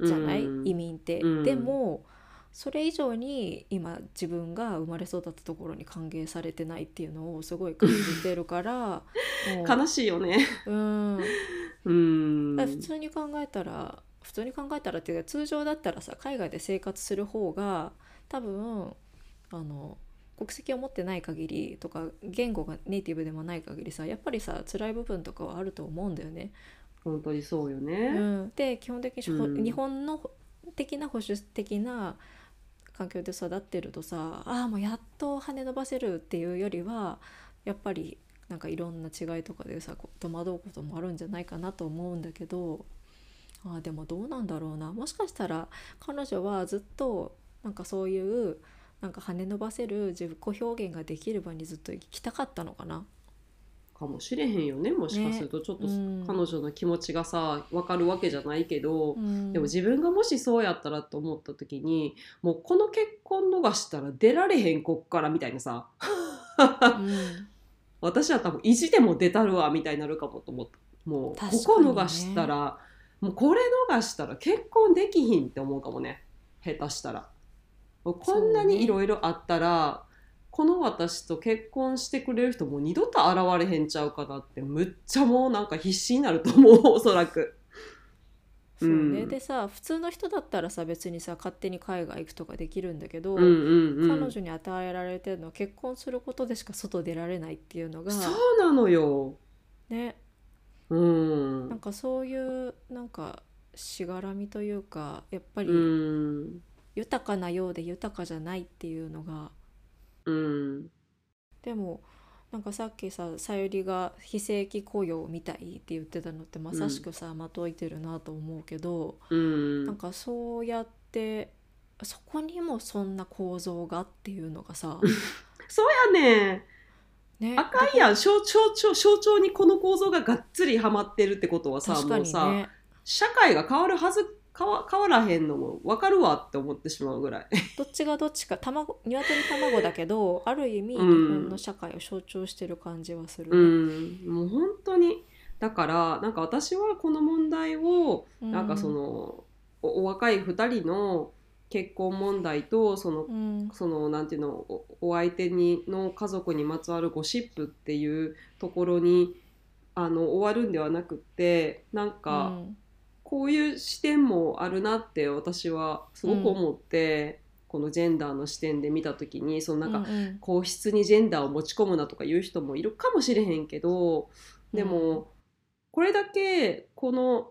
じゃない、うん移民って。うんでもそれ以上に今自分が生まれ育ったところに歓迎されてないっていうのをすごい感じてるから 悲しいよね。うんうん普通に考えたら普通に考えたらっていうか通常だったらさ海外で生活する方が多分あの国籍を持ってない限りとか言語がネイティブでもない限りさやっぱりさ辛い部分とかはあると思うんだよね。本当にそうようね。ん、で基本的にほ、うん日本の的な保守的な環境で育ってるとさああもうやっと羽伸ばせるっていうよりはやっぱりなんかいろんな違いとかでさ戸惑うこともあるんじゃないかなと思うんだけどあーでもどうなんだろうなもしかしたら彼女はずっとなんかそういうなんか跳ね伸ばせる自己表現ができる場にずっと行きたかったのかな。かもしれへんよねもしかするとちょっとうん。彼女の気持ちがさ分かるわけじゃないけど、うん。でも自分がもしそうやったらと思った時にもうこの結婚逃したら出られへんこっからみたいなさうん。私は多分意地でも出たるわみたいになるかもと思った。もうここ逃したらもうこれ逃したら結婚できひんって思うかもね。下手したら。こんなにいろいろあったら、この私と結婚してくれる人もう二度と現れへんちゃうかなってむっちゃもうなんか必死になると思うおそらく。そうね、うん。でさ普通の人だったらさ別にさ勝手に海外行くとかできるんだけど、うんうんうん。彼女に与えられてるのは結婚することでしか外出られないっていうのがそうなのよ。ね。うん。なんかそういうなんかしがらみというかやっぱうりん。豊かなようで豊かじゃないっていうのがうん。でもなんかさっきささゆりが非正規雇用みたいって言ってたのってまさしくさ、まといてるなと思うけど、うん。なんかそうやってそこにもそんな構造がっていうのがさ そうやね。ねあかんやん。象徴象象徴にこの構造ががっつりはまってるってことはさ確かにもうさね社会が変わるはず変わ変わらへんのも分かるわって思ってしまうぐらい。どっちがどっちか卵鶏卵だけど ある意味日うん。本の社会を象徴してる感じはするうね。ん。もう本当に。だからなんか私はこの問題をうん。なんかその、おお若い2人の結婚問題とそのうん。そのなんていうのおお相手にの家族にまつわるゴシップっていうところにあの終わるんではなくってなんか、うんこういう視点もあるなって私はすごく思って、このジェンダーの視点で見た時にそのなんか、うんうん。皇室にジェンダーを持ち込むなとかいう人もいるかもしれへんけどでも、うんこれだけこの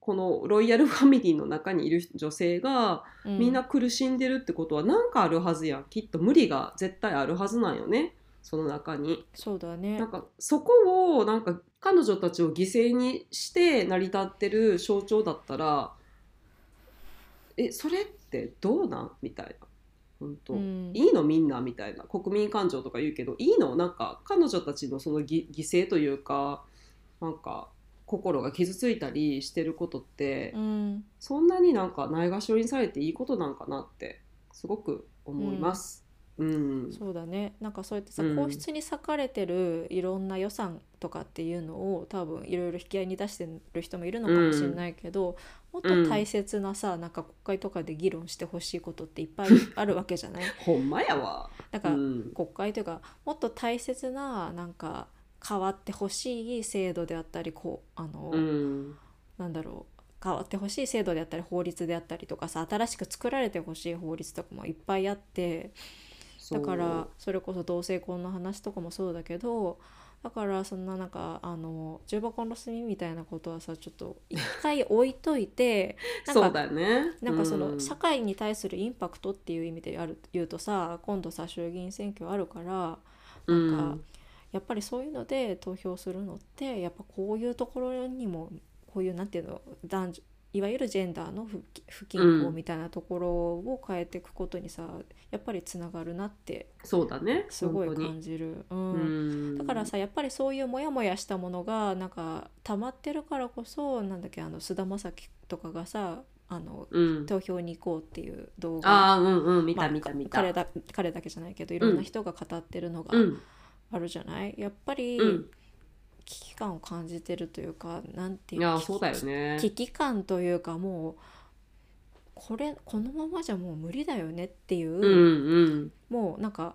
このロイヤルファミリーの中にいる女性がうん。みんな苦しんでるってことは何かあるはずや。んきっと無理が絶対あるはずなんよねその中に。そうだね。なんかそこをなんか彼女たちを犠牲にして成り立ってる象徴だったらえそれってどうなん？みたいな本当、うんいいの？みんな？みたいな。国民感情とか言うけどいいの？なんか彼女たちのそのぎ犠牲というかなんか心が傷ついたりしてることって、うん。そんなになんかないがしろにされていいことなんかなってすごく思います。うん、そうだね。なんかそうやってさ、うん。皇室に割かれてるいろんな予算とかっていうのを多分いろいろ引き合いに出してる人もいるのかもしれないけど、もっと大切なさなんか国会とかで議論してほしいことっていっぱいあるわけじゃない？ほんまやわ。だか国会というかもっと大切ななんか変わってほしい制度であったりこうあの、うん。なんだろう。変わってほしい制度であったり法律であったりとかさ新しく作られてほしい法律とかもいっぱいあってだからそれこそ同性婚の話とかもそうだけどだからそんななんかあの重箱の隅みたいなことはさちょっと一回置いといて なんかそうだよね。なんかそのうん。社会に対するインパクトっていう意味である言うとさ今度さ衆議院選挙あるからなんかやっぱりそういうので投票するのってやっぱこういうところにもこういうなんていうの男女いわゆるジェンダーの不不均衡みたいなところを変えていくことにさやっぱりつながるなってそうだね。すごい感じる。ううん。んだからさやっぱりそういうモヤモヤしたものがなんか溜まってるからこそなんだっけあの菅田将暉とかがさあのうん、投票に行こうっていう動画。ああうんうん。見まあた見た。見た。彼だ彼だけじゃないけどいろんな人が語ってるのがうん。あるじゃない、やっぱりうん危機感を感じてるというかなんていいうやそうだよね。危機感というかもうこれこのままじゃもう無理だよねっていう、うんうん。もうなんか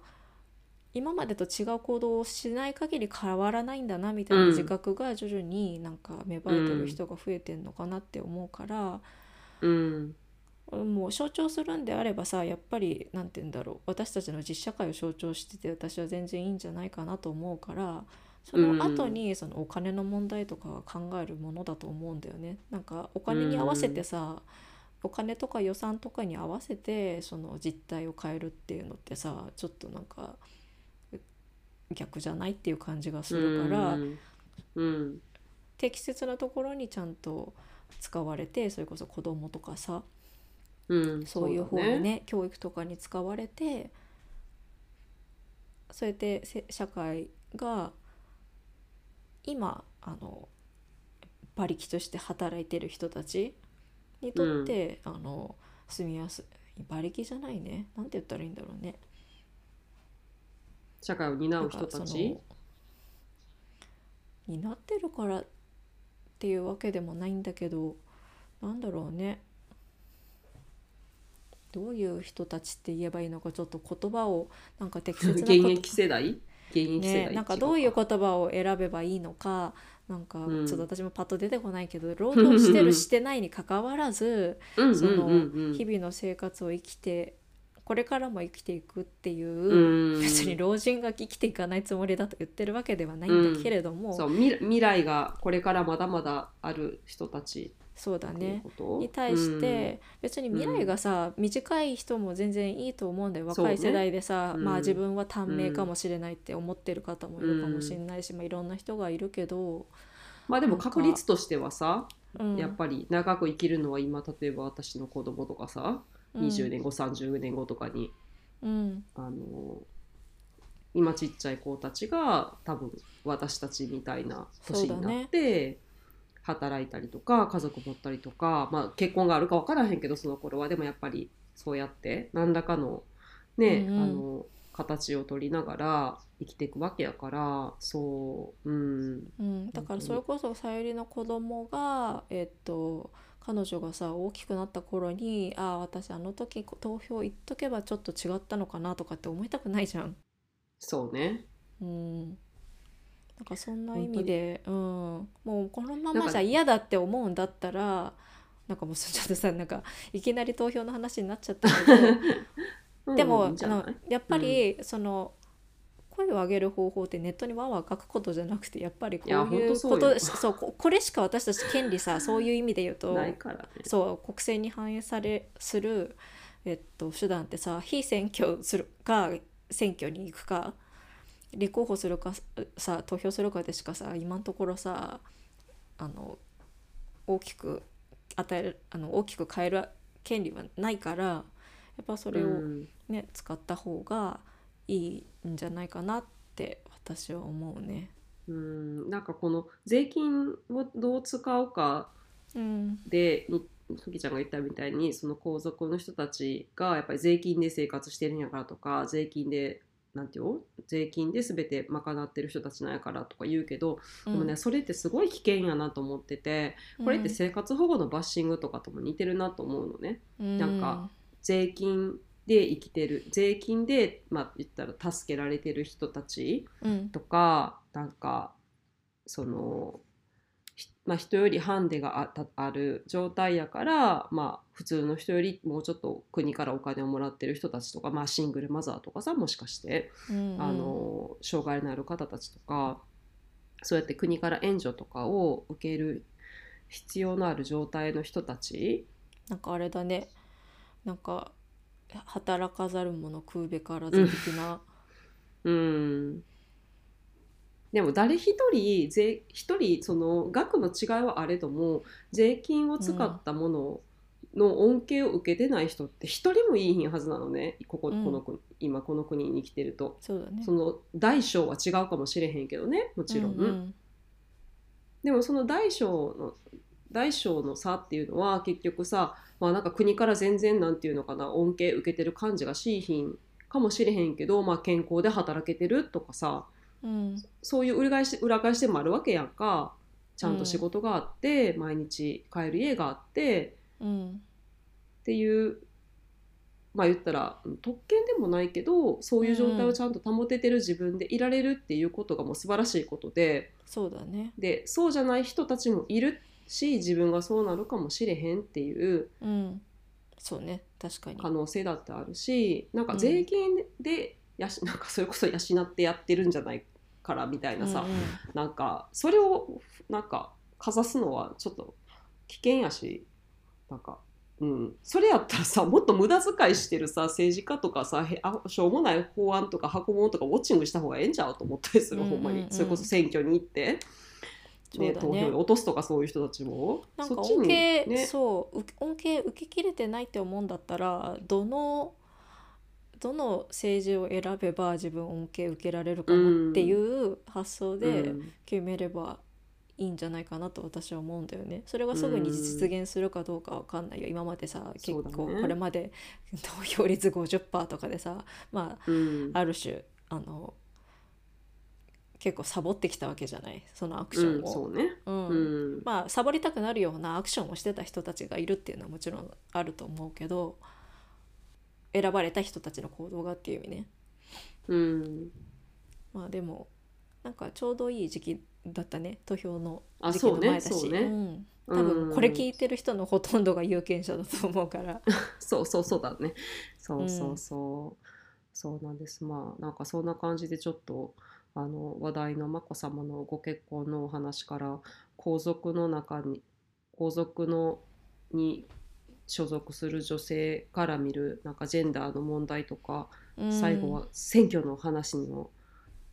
今までと違う行動をしない限り変わらないんだなみたいなうん。自覚が徐々になんか芽生えてる人が増えてんのかなって思うから、うん。もう象徴するんであればさやっぱりなんて言うんだろう私たちの実社会を象徴してて私は全然いいんじゃないかなと思うからその後にそのお金の問題とかは考えるものだと思うんだよね。なんかお金に合わせてさ、お金とか予算とかに合わせてその実態を変えるっていうのってさちょっとなんか逆じゃないっていう感じがするから、うん。うん。適切なところにちゃんと使われてそれこそ子供とかさうん、そういう方だにね教育とかに使われてそうやってせ社会が今あの馬力として働いてる人たちにとって、あの住みやすい馬力じゃないね。なんて言ったらいいんだろうね。社会を担う人たち？のになってるからっていうわけでもないんだけどなんだろうね。どういう人たちって言えばいいのかちょっと言葉をなんか適切な 現役世代？現役世ね代、なんかどういう言葉を選べばいいのかなんかうん。ちょっと私もパッと出てこないけど、労働してるしてないにかかわらずうん。そのうんうん日々の生活を生きてこれからも生きていくっていう、うん。別に老人が生きていかないつもりだと言ってるわけではないんだけれども、そう未未来がこれからまだまだある人たちそうだね。に対して、別に未来がさ、短い人も全然いいと思うんだよ。若い世代でさ、うん。まあ自分は短命かもしれないって思ってる方もいるかもしれないし、まあ、いろんな人がいるけど、まあでも確率としてはさ、うん、やっぱり長く生きるのは今例えば私の子供とかさ、うん。20年後30年後とかにうん。あの今ちっちゃい子たちが多分私たちみたいな年になって、働いたりとか家族持ったりとか、まあ、結婚があるか分からへんけどその頃は。でもやっぱりそうやって何らかのね、うんうん。あの形を取りながら生きていくわけやからそううん。うん、だからそれこそさゆりの子供がえっと彼女がさ大きくなった頃にああ私あの時投票行っとけばちょっと違ったのかなとかって思いたくないじゃん。そうね。うん、なんかそんな意味で、うん、もうこのままじゃ嫌だって思うんだったらなんかもうちょっとさ なんかいきなり投票の話になっちゃったけど でも、うんあのやっぱり、その声を上げる方法ってネットにわーわー書くことじゃなくてやっぱりこういうことそうここれしか私たち権利さ そういう意味で言うとね。そう国政に反映されする、えっと、手段ってさ非選挙するか選挙に行くか立候補するかさ投票するかでしかさ今のところさあの大きく与えるあの大きく変える権利はないからやっぱそれを、うん。ね使った方がいいんじゃないかなって私は思うね。うん。なんかこの税金をどう使うかうん。ふきちゃんが言ったみたいにその皇族の人たちがやっぱり税金で生活してるんやからとか税金でなんていうの？税金で全て賄ってる人たちなんやからとか言うけど、でもねそれってすごい危険やなと思っててこれって生活保護のバッシングとかとも似てるなと思うのね。なんか税金で生きてる税金でまあ言ったら助けられてる人たちうん。とかなんかその、ひまあ、人よりハンデがあたある状態やから、まあ、普通の人よりもうちょっと国からお金をもらってる人たちとか、まあ、シングルマザーとかさもしかして、うんうん。あの障害のある方たちとかそうやって国から援助とかを受ける必要のある状態の人たち。なんかあれだね。なんか働かざる者食うべからず的な、うんでも誰一人税一人その額の違いはあれども税金を使ったものの恩恵を受けてない人って一人もいいひんはずなのねここうん。この国、今この国に生きてると。そうだね。その大小は違うかもしれへんけどねもちろん、うんうん。でもその大小の大小の差っていうのは結局さ、まあ、なんか国から全然なんていうのかな恩恵受けてる感じがしいひんかもしれへんけど、まあ、健康で働けてるとかさうん。そういう裏返し裏返しでもあるわけやんか。ちゃんと仕事があって、毎日帰る家があって。うん。っていうまあ言ったらうん特権でもないけどそういう状態をちゃんと保ててる自分でいられるっていうことがもう素晴らしいことで。そうだね。でそうじゃない人たちもいるし自分がそうなるかもしれへんっていううん。そうね。確かに。可能性だってあるしなんかうん。税金でやし なんかそれこそ養ってやってるんじゃないからみたいなさ、うんうん。なんかそれをなんかかざすのはちょっと危険やしなんか、うん、それやったらさもっと無駄遣いしてるさ政治家とかさへあしょうもない法案とか箱物とかウォッチングした方がええんちゃうと思ったりする、うんうんうん。ほんまに。それこそ選挙に行って。ね。投票で落とすとかそういう人たちも。なんかそっちに恩恵、ねそうう恩恵受けきれてないって思うんだったらどのどの政治を選べば自分恩恵受けられるかなっていう発想でうん。決めればいいんじゃないかなと私は思うんだよね。それがすぐに実現するかどうかわかんないよ。今までさ結構これまで 投票率50%とかでさまうん。あある種あの結構サボってきたわけじゃない？そのアクションうん、そを。うね、うん。うん。まあサボりたくなるようなアクションをしてた人たちがいるっていうのはもちろんあると思うけど選ばれた人たちの行動がっていう意味ね。うん、まあでもなんかちょうどいい時期だったね。投票のあ時期の前だし。ね。うん、多分これ聞いてる人のほとんどが有権者だと思うから。そうそうそうだね。そうそうそう、そうなんです。まあなんかそんな感じでちょっとあの話題の眞子さまのご結婚のお話から皇族の中に皇族のに所属する女性から見るなんかジェンダーの問題とか、最後は選挙の話にも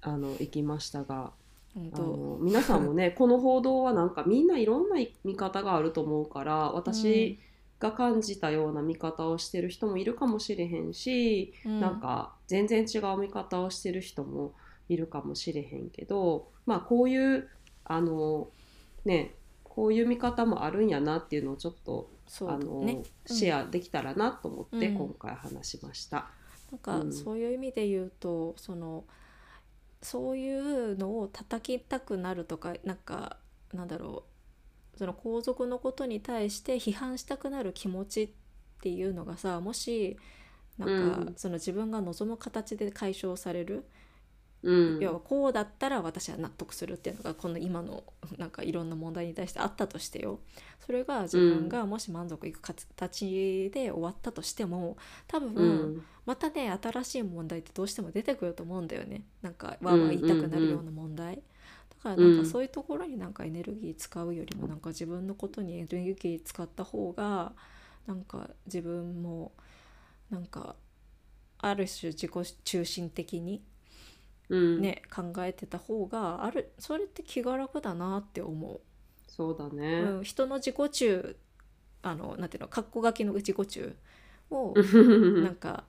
あの行きましたがあの皆さんもね この報道はなんかみんないろんな見方があると思うから私が感じたような見方をしてる人もいるかもしれへんし、うん。なんか全然違う見方をしてる人もいるかもしれへんけどまあこういうあのねこういう見方もあるんやなっていうのをちょっとあの、ねシェアできたらなと思ってうん。今回話しました。なんかうん。そういう意味で言うと、そのそういうのを叩きたくなるとかなんかなんだろう。その皇族のことに対して批判したくなる気持ちっていうのがさもしなんか、うん。その自分が望む形で解消される、うん、要はこうだったら私は納得するっていうのがこの今のなんかいろんな問題に対してあったとしてよ。それが自分がもし満足いく形で終わったとしても多分、うん。またね新しい問題ってどうしても出てくると思うんだよね。なんかわーわー言いたくなるような問題、だからなんかそういうところになんかエネルギー使うよりもなんか自分のことにエネルギー使った方がなんか自分もなんかある種自己中心的にうん。ね、考えてた方がある。それって気が楽だなって思う、そうだね。うん、人の自己中あのなんていうの括弧書きの自己中を なんか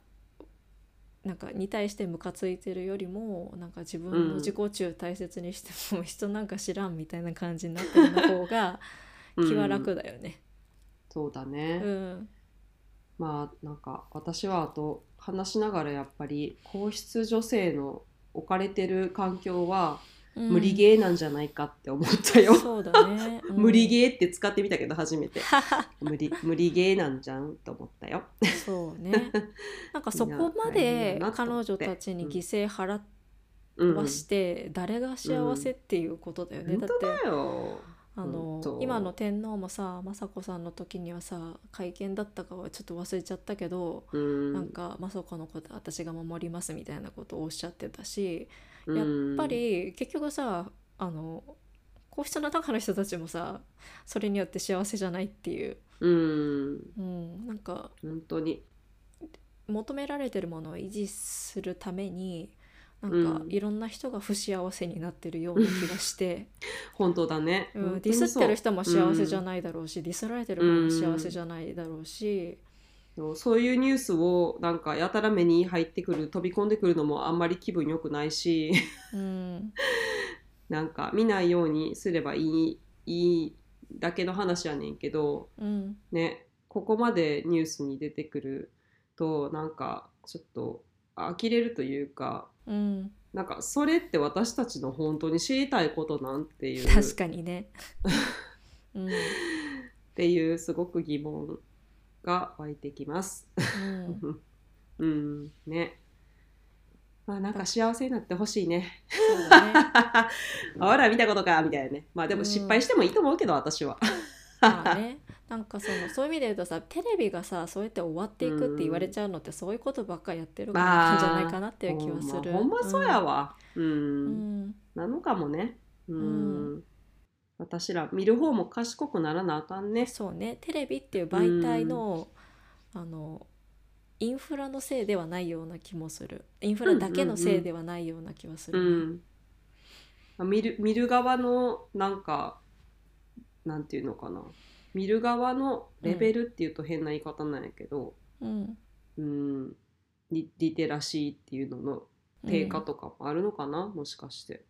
なんかに対してムカついてるよりもなんか自分の自己中大切にしても、人なんか知らんみたいな感じになってるの方が 気は楽だよね。そうだね。うん。まあなんか私はあと話しながらやっぱり皇室女性の置かれてる環境はうん無理ゲーなんじゃないかって思ったよ。そうだね。うん無理ゲーって使ってみたけど初めて 無理無理ゲーなんじゃんと思ったよ。そうね。なんかそこまで彼女たちに犠牲払っうん、はして誰が幸せっていうことだよね、だって本当だよ。あの今の天皇もさ雅子さんの時にはさ会見だったかはちょっと忘れちゃったけど、うん、なんか雅子のこと私が守りますみたいなことをおっしゃってたし、うん。やっぱり結局さあの皇室の中の人たちもさそれによって幸せじゃないっていう、うん。うん、なんか本当に。求められてるものを維持するためになんかうん。いろんな人が不幸せになってるような気がして。本当だね。うん、ディスってる人も幸せじゃい、ないだろうし、ディスられてる方も幸せじゃないだろうし、うんそういうニュースをなんかやたら目に入ってくる飛び込んでくるのもあんまり気分良くないし。うん、なんか見ないようにすればいいいいだけの話やねんけどうん、ねここまでニュースに出てくるとなんかちょっと呆れるというかうん、なんかそれって私たちの本当に知りたいことなんていう確かにね。うん、っていうすごく疑問が湧いてきます。うん、うんね。まあなんか幸せになってほしいね。そうだね。ほら見たことかみたいなね。まあでもうん失敗してもいいと思うけど、私は。まあね、なんかそのそういう意味で言うとさ、テレビがさ、そうやって終わっていくって言われちゃうのって、そういうことばっかりやってるからなんじゃないかなっていう気はする。ほんまほんまそうやわ。うん。うん。なのかもね。うん。う私ら見る方も賢くならなあかんね。そうね、テレビっていう媒体の、あの。インフラのせいではないような気もする。インフラだけのせいではないような気はすうるね、ん。見る見る側のなんかなんていうのかな見る側のレベルっていうと変な言い方なんやけど、うん。うん、リリテラシーっていうのの低下とかもあるのかな、もしかして。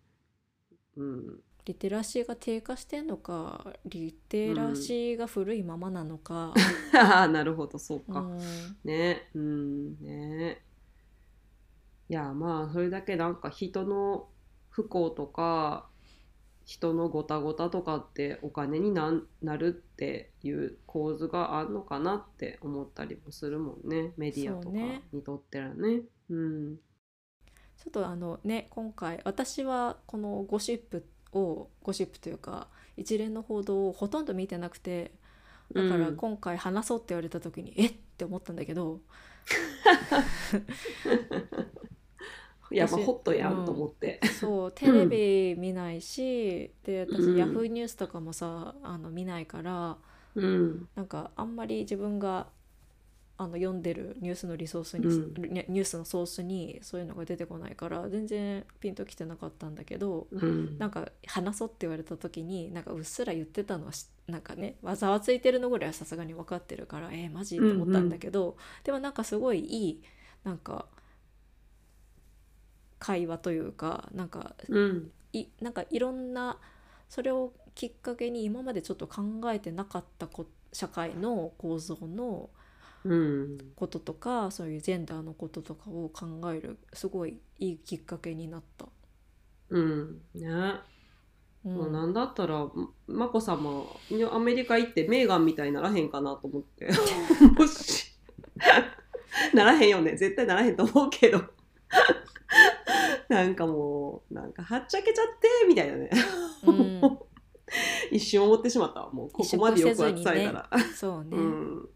うん、リテラシーが低下してんのかリテラシーが古いままなのか、あ あなるほどそうか。うん。ね。うん。ね。いやまあそれだけなんか人の不幸とか人のごたごたとかってお金になるっていう構図があるのかなって思ったりもするもんね。メディアとかにとってはね。うん。ちょっとあのね今回私はこのゴシップをゴシップというか一連の報道をほとんど見てなくてだからうん。今回話そうって言われた時に、えっ？って思ったんだけど いやまあ私ホットやんと思って。そうテレビ見ないし、で私、うん。ヤフーニュースとかもさあの見ないからうん。なんかあんまり自分があの読んでるニュースのリソースに、うん。ニュースのソースにそういうのが出てこないから全然ピンときてなかったんだけどうん。なんか話そうって言われた時になんかうっすら言ってたのはしなんかねわざわついてるのぐらいはさすがに分かってるからえー、マジ？って思ったんだけど、でもなんかすごいいいなんか会話というかなんかうん。いなんかいろんなそれをきっかけに今までちょっと考えてなかったこ社会の構造のうん。こととかそういうジェンダーのこととかを考えるすごいいいきっかけになった。うん。ね。うん。もうなんだったらまこさまアメリカ行ってメーガンみたいにならへんかなと思って。もし。ならへんよね。絶対ならへんと思うけど なんかもうなんかはっちゃけちゃってみたいなね、うん。一瞬思ってしまったわ。もうここまで抑圧されたら、そうね、うん、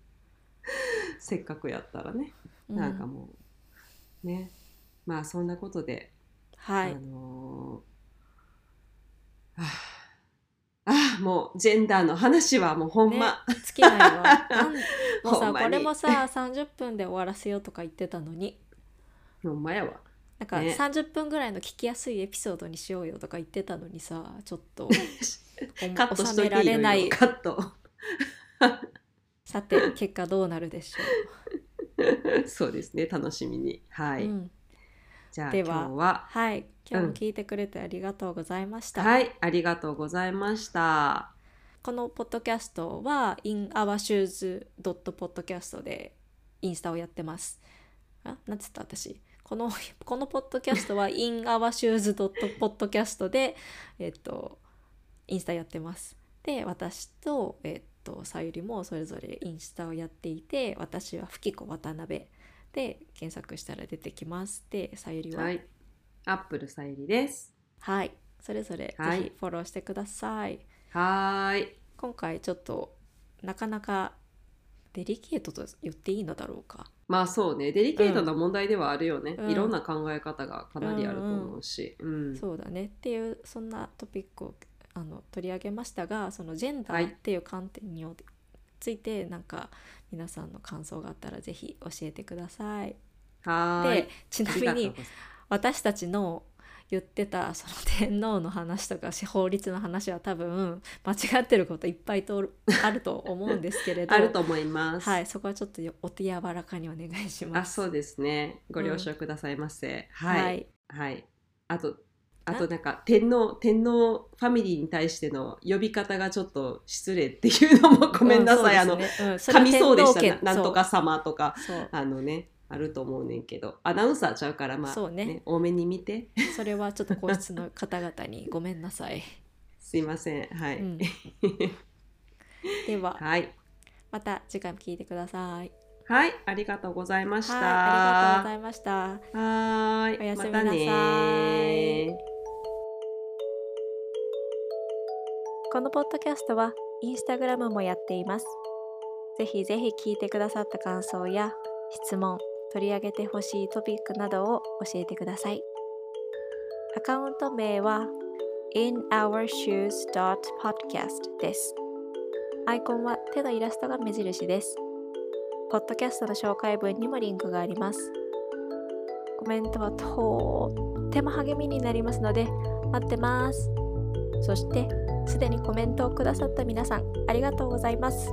せっかくやったらね。うん。なんかもうね。まあそんなことではい。あのー、あああもうジェンダーの話はもうほんま、尽きないわ。もうさこれもさ30分で終わらせようとか言ってたのに。ほんまやわなんかね。30分ぐらいの聞きやすいエピソードにしようよとか言ってたのにさちょっと カットしと収めいていいよられないカット。さて結果どうなるでしょ そうですね楽しみに。はう、い、うん、じゃあでは今日ははい。今日も聞いてくれてありがとうございました、はい。ありがとうございました。このポッドキャストは In Our Shoes Podcast でインスタをやってます。あ、なんつった？私。この このポッドキャストは In Our Shoes Podcast でえっとインスタやってます。で、私とえっとさゆりもそれぞれインスタをやっていて、私はふきこ渡辺で検索したら出てきます。で、さゆりは、ははい、いアップルさゆりですそれぞれぜはいひフォローしてください。はーい今回ちょっとなかなかデリケートと言っていいのだろうか。まあそうね。デリケートな問題ではあるよね、うん。いろんな考え方がかなりあると思うし、うんそうだね。っていうそんなトピックをあの取り上げましたがそのジェンダはいーっていう観点についてなんか皆さんの感想があったらぜひ教えてください。はーい。でちなみに私たちの言ってたその天皇の話とか法律の話は多分間違ってることいっぱいとあると思うんですけれど あると思います。はい、そこはちょっとよお手柔らかにお願いします。あ、そうですね。ご了承くださいませ。はい。はい。あと、あとなんか天皇天皇ファミリーに対しての呼び方がちょっと失礼っていうのもごめんなさい。あのうそうですねうん噛みそうでしたななんとか様とかあのねあると思うねんけど。アナウンサーちゃうからまあそうね。多めに見て。それはちょっと皇室の方々にごめんなさい。すいません。はい、うん。でははい。また次回も聞いてください。はい。ありがとうございました。はい、ありがとうございました。はーい。おやすみなさい。まこのポッドキャストはインスタグラムもやっています。ぜひぜひ聞いてくださった感想や質問、取り上げてほしいトピックなどを教えてください。アカウント名は inourshoes.podcast です。アイコンは手のイラストが目印です。ポッドキャストの紹介文にもリンクがあります。コメントはとっても励みになりますので、待ってますそしてすでにコメントをくださった皆さんありがとうございます